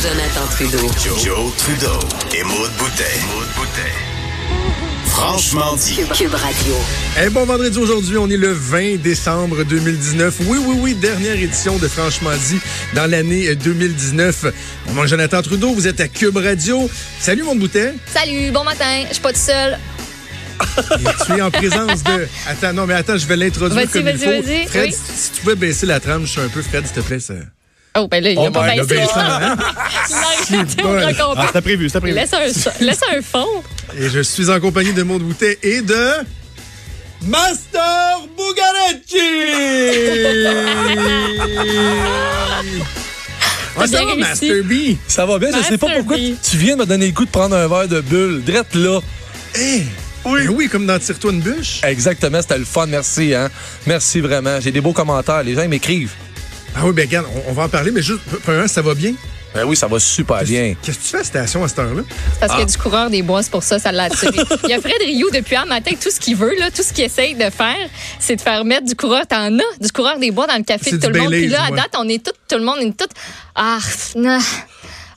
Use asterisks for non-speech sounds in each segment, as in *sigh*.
Jonathan Trudeau. Joe, Joe Trudeau et Maude Boutet. Franchement dit. Cube, Cube Radio. Eh bon vendredi aujourd'hui, on est le 20 décembre 2019. Oui, oui, oui, dernière édition de Franchement dit dans l'année 2019. Mon nom est Jonathan Trudeau, vous êtes à Cube Radio. Salut mon boutet. Salut, bon matin. Je suis pas tout seul. Et tu es en présence de. Attends, non, mais attends, je vais l'introduire Vas-y, comme il vas-y, faut. vas-y, Fred, oui. si tu pouvais baisser la trame, je suis un peu Fred, s'il te plaît. Ça... Oh, ben là, il a Oh, pas ben, baissant, hein? Complet. Ah, c'était prévu, c'était prévu. Laisse un, laisse un fond. Et je suis en compagnie de Maud Boutet et de. Master Bugarecci! *laughs* Ah, ça va. Master B? Ça va bien, je sais pas Master pourquoi B. tu viens de me donner le coup de prendre un verre de bulle. Drette là. Eh! Oui. oui, comme dans Tire-toi une bûche. Exactement, c'était le fun, merci. Hein? Merci vraiment. J'ai des beaux commentaires. Les gens ils m'écrivent. Ah oui, ben regarde, on, on va en parler, mais juste, premièrement, ça va bien? Ben oui, ça va super bien. Qu'est-ce que tu fais à la station à cette heure-là? Parce qu'il y a du coureur des bois, c'est pour ça, ça l'a attiré. Il y a Fred Rioux depuis un matin, tout ce qu'il veut, là, tout ce qu'il essaye de faire, c'est de faire mettre du coureur. T'en as, du coureur des bois dans le café de tout le monde. Puis là, à date, on est tout, tout le monde est tout. Ah, non.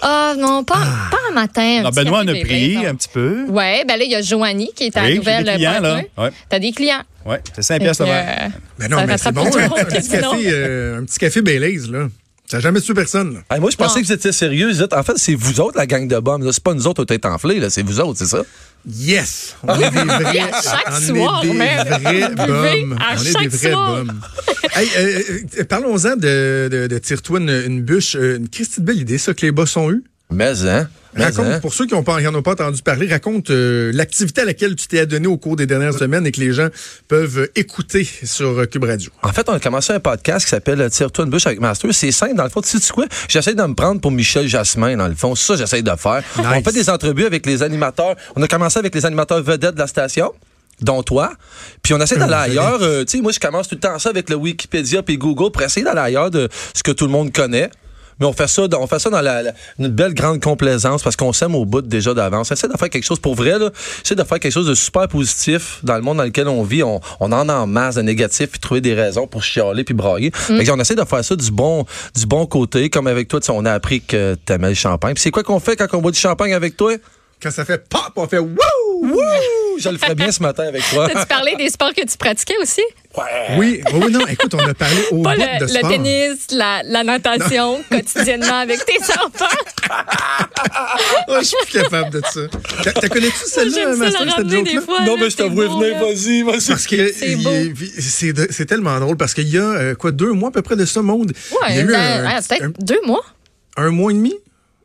Ah, non, pas, pas un matin. un Ah, ben, Benoît en a pris non. un petit peu. Ouais, ben là, il y a Joanie qui est à Oui, nouvelle. des clients, là. Ouais. T'as des clients. Oui, c'est 5 piastres le verre. euh, Ben non, Ça mais c'est bon, le un, petit café, euh, un petit café Baileys, là. Ça n'a jamais tué personne, là. Hey, moi, je pensais Non. que vous étiez sérieux. Vous êtes- En fait, c'est vous autres, la gang de bombes. C'est pas nous autres, au tête enflée, là. C'est vous autres, c'est ça? Yes! On est des *laughs* vrais, à chaque on soir, est des même. vrais bums. à On est des vrais soir. bums. hey, euh, euh, parlons-en de, de, de Tire-toi une, une bûche. Euh, Une Christie de belle idée, ça, que les boss ont eu. Mais, hein? Mais, Raconte, hein? pour ceux qui n'en ont pas entendu parler, raconte euh, l'activité à laquelle tu t'es adonné au cours des dernières semaines et que les gens peuvent euh, écouter sur euh, Cube Radio. En fait, on a commencé un podcast qui s'appelle Tire-toi une bûche avec Master. C'est simple, dans le fond. Tu sais quoi? J'essaie de me prendre pour Michel Jasmin, dans le fond. C'est ça que j'essaie de faire. On fait des entrevues avec les animateurs. On a commencé avec les animateurs vedettes de la station dont toi. Puis on essaie d'aller ailleurs. Euh, tu sais, moi, je commence tout le temps ça avec le Wikipédia puis Google pour essayer d'aller ailleurs de ce que tout le monde connaît. Mais on fait ça, dans- on fait ça dans la, la- une belle grande complaisance parce qu'on s'aime au bout déjà d'avance. On essaie de faire quelque chose pour vrai, là. Essaie de faire quelque chose de super positif dans le monde dans lequel on vit. On, on en a en masse de négatifs puis trouver des raisons pour chialer puis brailler. Fait que on essaie de faire ça du bon, du bon côté. Comme avec toi, on a appris que t'aimais le champagne. Puis c'est quoi qu'on fait quand on boit du champagne avec toi? Quand ça fait pop, on fait wouh! Wouh! Je le ferais bien ce matin avec toi. T'as-tu parlé des sports que tu pratiquais aussi? Oui, oui, oui, non, écoute, on a parlé au Pas bout le, de le sport. tennis, la, la natation quotidiennement avec tes *laughs* enfants. Oh, je suis plus capable de ça. T'as- T'as connais-tu celle-là, Master, cette joke-là? non, là, mais je t'avoue, venez, vas-y, vas-y. Parce que C'est il- beau. il- c'est de- c'est tellement drôle parce qu'il y a euh, quoi deux mois à peu près de ça monde. il y a Ouais, eu dans- un, ah, peut-être deux mois. un- mois et demi?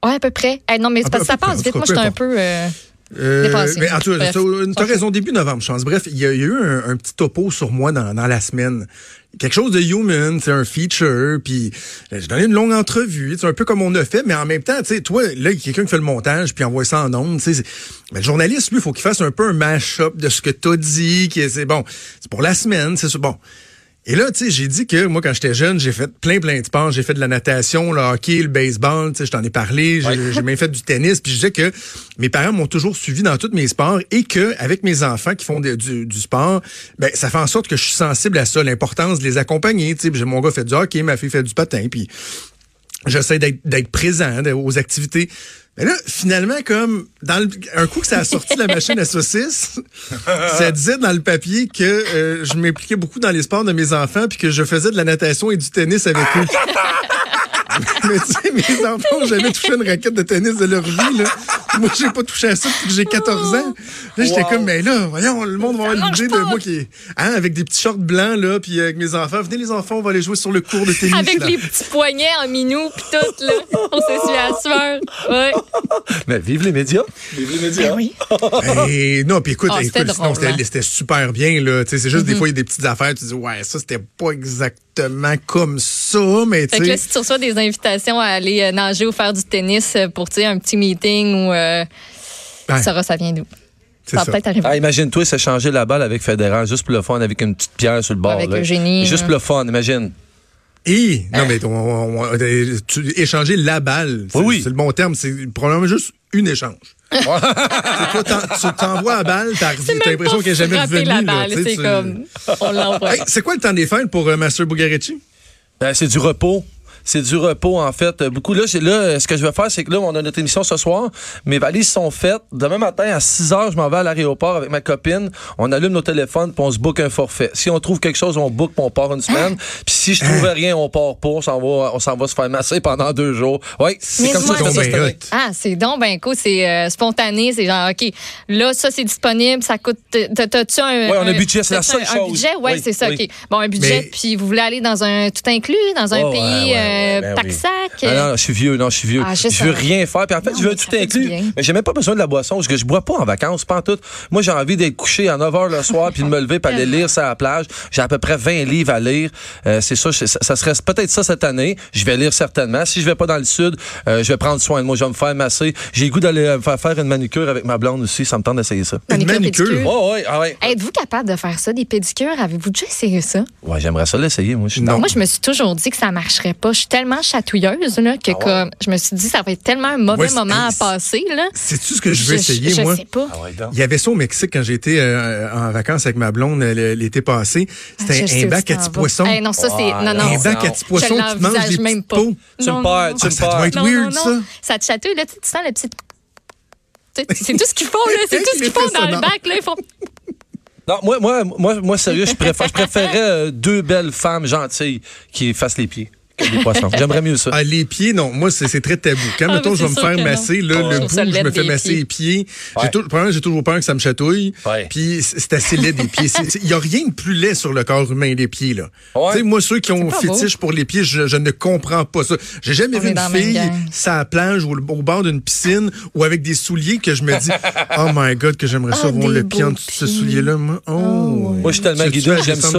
Ouais, à peu près. Non, mais c'est À parce que ça passe vite. Moi, j'étais un peu. euh, Euh, mais en tout cas, t'as raison, début novembre, je pense. Bref, il y a, il y a eu un, un petit topo sur moi dans, dans la semaine. Quelque chose de human, c'est un feature, puis euh, j'ai donné une longue entrevue, c'est un peu comme on a fait, mais en même temps, tu sais, toi, là, il y a quelqu'un qui fait le montage, puis envoie ça en ondes, tu sais. Mais le journaliste, lui, il faut qu'il fasse un peu un mash-up de ce que t'as dit, qui est- c'est bon, c'est pour la semaine, c'est bon. Et là, tu sais, j'ai dit que moi, quand j'étais jeune, j'ai fait plein, plein de sports. J'ai fait de la natation, le hockey, le baseball, tu sais, je t'en ai parlé. J'ai même fait du tennis. Puis je disais que mes parents m'ont toujours suivi dans tous mes sports et que avec mes enfants qui font de- du, du sport, ben ça fait en sorte que je suis sensible à ça, l'importance de les accompagner. Tu sais, mon gars fait du hockey, ma fille fait du patin, puis j'essaie d'être présent aux activités. Mais là, finalement, comme dans le, un coup que ça a sorti de la machine à saucisses, *laughs* ça disait dans le papier que euh, je m'impliquais beaucoup dans les sports de mes enfants puis que je faisais de la natation et du tennis avec eux. *laughs* Mais tu sais, mes enfants ont jamais touché une raquette de tennis de leur vie. Là. *laughs* Moi, j'ai pas touché à ça depuis que j'ai 14 ans. Là, j'étais comme, mais là, voyons, le monde va avoir l'idée de moi qui est... Hein, avec des petits shorts blancs, là, puis avec mes enfants. Venez les enfants, on va aller jouer sur le cours de tennis. Avec là. les petits poignets en minou pis tout, là. On s'essuie à la sueur. Ouais. Mais vive les médias. Vive les médias. oui. Et non, puis écoute, Ah, c'était écoute, sinon, drôle, c'était c'était super bien, là. Tu sais, c'est juste des fois, il y a des petites affaires, tu dis, ouais, ça, c'était pas exactement comme ça, mais Fait tu que là, sais. si tu reçois des invitations à aller euh, nager ou faire du tennis euh, pour, tu sais, un petit meeting ou... Euh, Ouais. Sarah, ça vient d'où? Ça va ça. peut-être arriver. Ah, imagine-toi s'échanger la balle avec Federer juste pour le fun, avec une petite pierre sur le bord. Avec là. Eugénie, Juste là. pour le fun, imagine. Et, non, mais on, on- on- tu, échanger la balle. C'est Oui, oui. c'est le bon terme. C'est probablement juste une échange. *laughs* Toi, tu t'envoies la balle, t'as l'impression qu'elle est jamais revenue. la balle, c'est tu- comme, on l'envoie. Hey, c'est quoi le temps des fêtes pour euh, Master Bugarici? Ben, c'est du repos. C'est du repos, en fait. Beaucoup. Là, là, ce que je vais faire, c'est que là, on a notre émission ce soir. Mes valises sont faites. Demain matin, à 6 heures, je m'en vais à l'aéroport avec ma copine. On allume nos téléphones, puis on se book un forfait. Si on trouve quelque chose, on book, puis on part une semaine. *clears throat* Puis si je trouvais rien, on part pas. On s'en va, on s'en va se faire masser pendant deux jours. Oui, c'est comme ça que ça hot. Ah, c'est donc ben cool, c'est euh, spontané, c'est genre OK, là ça c'est disponible, ça coûte t'as- t'as-tu un Ouais, on a un budget, c'est la seule un, chose. Un budget, ouais, Oui, c'est ça, oui. OK. Bon, un budget Mais- puis vous voulez aller dans un tout inclus dans un Oh, pays ouais, ouais, euh, ben oui. pack-sac. Ah non, non, je suis vieux, non, je suis vieux. Ah, je je veux rien faire. Puis en fait, Non, je veux tout inclus. Mais j'ai même pas besoin de la boisson parce que je bois pas en vacances, pas en tout. Moi, j'ai envie d'être couché à 9 h le soir puis de me lever puis aller lire ça à la plage. J'ai à peu près 20 livres à lire. Euh, c'est ça, ça, ça serait peut-être ça cette année. Je vais lire certainement. Si je vais pas dans le sud, euh, je vais prendre soin de moi. Je vais me faire masser. J'ai le goût d'aller euh, faire faire une manicure avec ma blonde aussi. Ça me tente d'essayer ça. Une manicure. pédicure. Oh, ouais, ah ouais. Êtes-vous capable de faire ça, des pédicures? Avez-vous déjà essayé ça? Ouais, j'aimerais ça l'essayer, moi. Je Moi, je me suis toujours dit que ça marcherait pas. Je suis tellement chatouilleuse là, que Ah ouais? comme, je me suis dit ça va être tellement un mauvais Ouais, moment à passer. Là. Sais-tu ce que je veux je, essayer, je moi? sais pas. Ah ouais. Il y avait ça au Mexique quand j'étais euh, en vacances avec ma blonde l'été passé. C'était Ah, je un, bac à petits poissons. Eh, non, ça, c'est. Non, non. un bac à petits poissons, Je tu manges des même pas. Tu me perds, tu me ça doit perds. être weird, ça. Ça te chatouille, là, tu sens le petit. C'est tout ce qu'ils font, là. *laughs* C'est tout ce qu'ils font dans le bac, là. Ils font. Non, moi, moi, moi, moi, sérieux, je préfère, je préférais euh, deux belles femmes gentilles qui fassent les pieds que des poissons. J'aimerais mieux ça. Ah, les pieds, non. Moi, c'est c'est très tabou. Quand, Ah, mettons, je vais me faire masser, là, Ouais. le bout, ça je me fais masser pieds. les pieds. J'ai Ouais. tout- Premièrement, j'ai toujours peur que ça me chatouille. Ouais. Puis c'est assez laid des pieds. Il y a rien de plus laid sur le corps humain, les pieds, là. Ouais. Tu sais, moi, ceux qui ont fétiche pour les pieds, je, je ne comprends pas ça. J'ai jamais On vu une fille la plage ou au bord d'une piscine ou avec des souliers que je me dis, *laughs* oh my God, que j'aimerais ça Ah, avoir des le pied en dessous de ce soulier-là. Moi, oh. Moi, je suis tellement fais j'aime ça.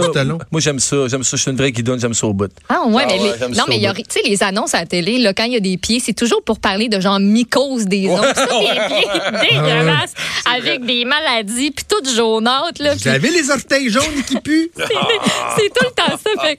Moi, j'aime ça, j'aime ça. Je suis une vraie guidonne, j'aime ça au bout. Ah ouais, Ah mais non mais il y a tu sais les annonces à la télé là quand il y a des pieds, c'est toujours pour parler de genre mycose des *laughs* ongles, ça, des pieds dégueulasses avec des maladies puis tout jaunâtre là. Vous avez les orteils jaunes qui puent? *laughs* C'est tout le temps ça fait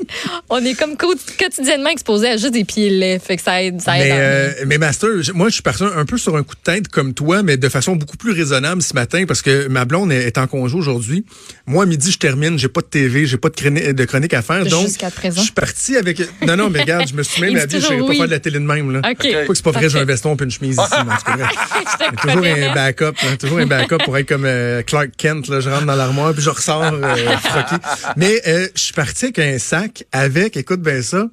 on est comme co- quotidiennement exposé à juste des pieds laids, fait que ça aide ça aide. Mais, euh, mais Master, moi, je suis parti un peu sur un coup de tête comme toi, mais de façon beaucoup plus raisonnable ce matin parce que ma blonde est en congé aujourd'hui. Moi, à midi, je termine, j'ai pas de TV, j'ai pas de, chroni- de chronique à faire. Donc, Jusqu'à présent. je suis parti avec. Non, non, mais regarde, je me suis même dit habillé, je pas faire de la télé de même. Là. OK. Pas que c'est pas vrai, j'ai un veston et une chemise ici. mais *laughs* toujours un backup, toujours un backup pour être comme euh, Clark Kent. Là, je rentre dans l'armoire puis je ressors euh, froqué. Mais euh, je suis parti avec un sac avec, écoute bien ça,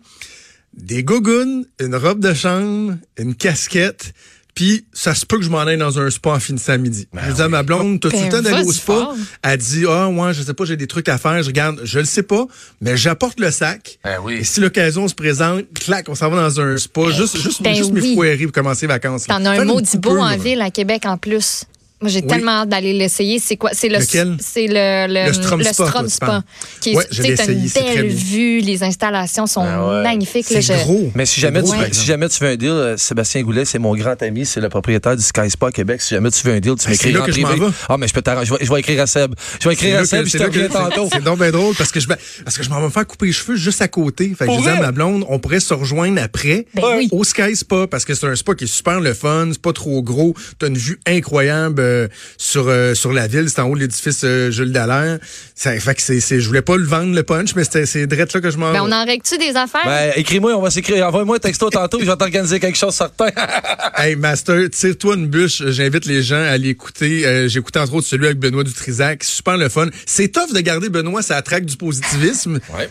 des gougounes, une robe de chambre, une casquette. Puis ça se peut que je m'en aille dans un spa en finissant à midi. je dis à ma blonde, t'as-tu Ben, le temps d'aller au spa? fort. Elle dit, ah, ouais, je sais pas, j'ai des trucs à faire. Je regarde, je le sais pas, mais j'apporte le sac. Ben oui. Et si l'occasion se présente, clac, on s'en va dans un spa. Juste, juste, ben juste oui. m'effoirer pour commencer les vacances. T'en as un maudit beau en là. ville à Québec en plus. Moi, j'ai Oui. tellement hâte d'aller l'essayer. C'est quoi? C'est le, c'est le, le, Le Strom Spa. Qui est, Ouais, je une belle vue, les installations sont Ah ouais. magnifiques. C'est je- gros. Mais si jamais, tu si jamais tu veux un deal, euh, Sébastien Goulet, c'est mon grand ami, c'est le propriétaire du Sky Spa Québec. Si jamais tu veux un deal, tu c'est m'écris là en que je privé. m'en vais. Ah, mais je peux t'arranger. Je vais- je vais écrire à Seb. Je vais écrire à que- Seb, je te tantôt. C'est donc bien drôle parce que je vais- parce que je m'en vais me faire couper les cheveux juste à côté. Fait que je disais à ma blonde, on pourrait se rejoindre après Ben au Sky Spa parce que c'est un spa qui est super le fun, c'est pas trop gros, t'as une vue incroyable euh, sur euh, sur la ville, c'est en haut de l'édifice euh, Jules Dallaire. Ça fait que c'est c'est je voulais pas le vendre le punch mais c'était c'est direct là que je m'en Ben, on en règle-tu des affaires? Ben, écris-moi, on va s'écrire. Envoie-moi un texto tantôt, je vais t'organiser quelque chose certain. *laughs* Hey, Master, tire-toi une bûche. J'invite les gens à l'écouter. Euh, J'ai écouté entre autres celui avec Benoît Dutrisac. Super le fun. C'est tough de garder Benoît, ça traque du positivisme. Ouais.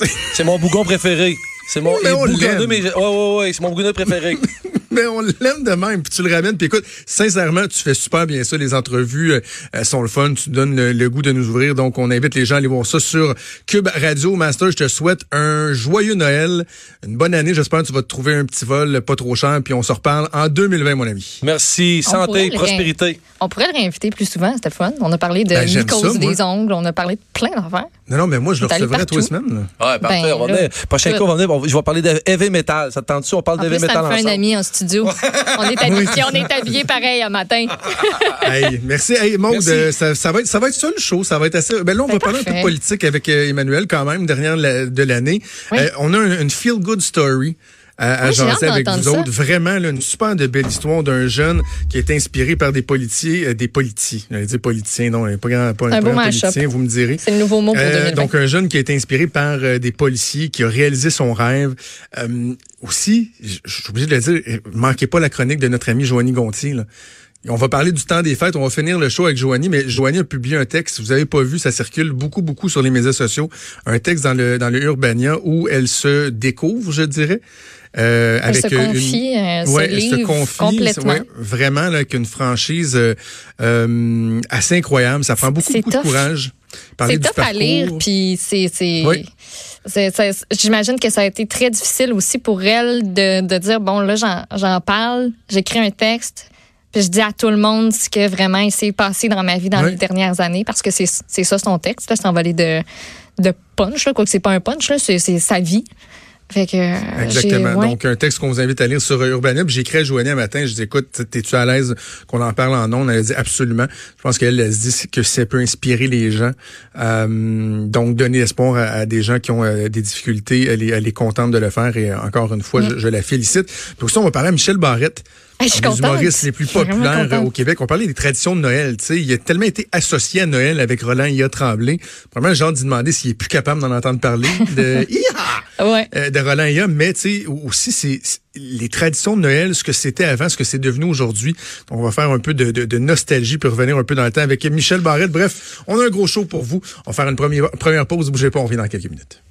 *laughs* c'est mon bougon préféré. C'est mon. Mais il est on bougonneux, l'aime. mais. Ouais, ouais, ouais, c'est mon bougonneux préféré. *laughs* Mais on l'aime de même, puis tu le ramènes. Puis écoute, sincèrement, tu fais super bien ça. Les entrevues euh, elles sont le fun. Tu donnes le, le goût de nous ouvrir. Donc, on invite les gens à aller voir ça sur Cube Radio. Master, je te souhaite un joyeux Noël, une bonne année. J'espère que tu vas te trouver un petit vol pas trop cher. Puis on se reparle en 2020, mon ami. Merci. On Santé, prospérité. On pourrait le réinviter plus souvent, c'était le fun. On a parlé de Ben, mycose ça, des ongles, on a parlé de plein d'affaires. Non, non, mais moi, je le recevrai tous les partout. semaines. là. Ouais, parfait. Ben, on va là, venir. Prochain coup, on va venir. Je vais parler de heavy metal. Ça te tente-tu? On parle En de plus, heavy ça metal me fait un ensemble. ami en studio. Studio. on est habillés, on est habillés pareil un matin. *laughs* hey, merci. Hey, Maud, euh, ça, ça, va être, ça va être ça le show. Ça va être assez. Ben là, on Ben, va parler un peu de politique avec euh, Emmanuel quand même, dernière de la- de l'année. Oui. Euh, on a un- une feel good story. À, à jaser avec vous ça. autres. Vraiment, là, une super de belle histoire d'un jeune qui est inspiré par des politiciens, euh, des politiciens. J'allais dire politiciens, non, pas grand, pas, Un mash-up. politicien, vous me direz. C'est le nouveau mot pour Euh, 2020. donc un jeune qui a été inspiré par euh, des policiers, qui a réalisé son rêve. Euh, aussi, je je suis obligé de le dire, euh, manquez pas la chronique de notre ami Joanie Gontier. Là. On va parler du temps des fêtes, on va finir le show avec Joanie, mais Joanie a publié un texte, si vous avez pas vu, ça circule beaucoup, beaucoup sur les médias sociaux, un texte dans le dans le Urbania où elle se découvre, je dirais. Euh, Elle se avec euh, confie, elle se ouais, elle se livre confie, complètement. ouais, vraiment là, avec une franchise euh, euh, assez incroyable. Ça prend beaucoup, de courage. C'est top à lire, puis c'est. Oui. J'imagine que ça a été très difficile aussi pour elle de, de dire bon, là, j'en parle, j'écris un texte, puis je dis à tout le monde ce que vraiment il s'est passé dans ma vie dans Oui. les dernières années, parce que c'est c'est ça son texte, là, c'est envolé de, de punch, là, quoique c'est pas un punch, c'est sa vie. Fait que. euh, Exactement. ouais. Donc, un texte qu'on vous invite à lire sur. Puis J'ai écrit à Joanie un matin. Je dis, écoute, t'es-tu à l'aise qu'on en parle en ondes? Elle a dit absolument. Je pense qu'elle elle se dit que ça peut inspirer les gens. Euh, donc, donner espoir à, à des gens qui ont euh, des difficultés. Elle est, elle est contente de le faire. Et euh, encore une fois, je, je la félicite. Puis aussi, on va parler à Michel Barrette. Hey, je suis contente. humoristes les plus populaires contente. au Québec. On parlait des traditions de Noël. Tu sais, il a tellement été associé à Noël avec Roland Ia Tremblay. Vraiment, j'ai hâte d'y demander s'il est plus capable d'en entendre parler. De! *laughs* Ouais. euh, de Roland Ia, mais tu sais aussi c'est les traditions de Noël, ce que c'était avant, ce que c'est devenu aujourd'hui. Donc on va faire un peu de, de, de nostalgie pour revenir un peu dans le temps avec Michel Barrette. Bref, on a un gros show pour vous. On va faire une première première pause. Bougez pas, on revient dans quelques minutes.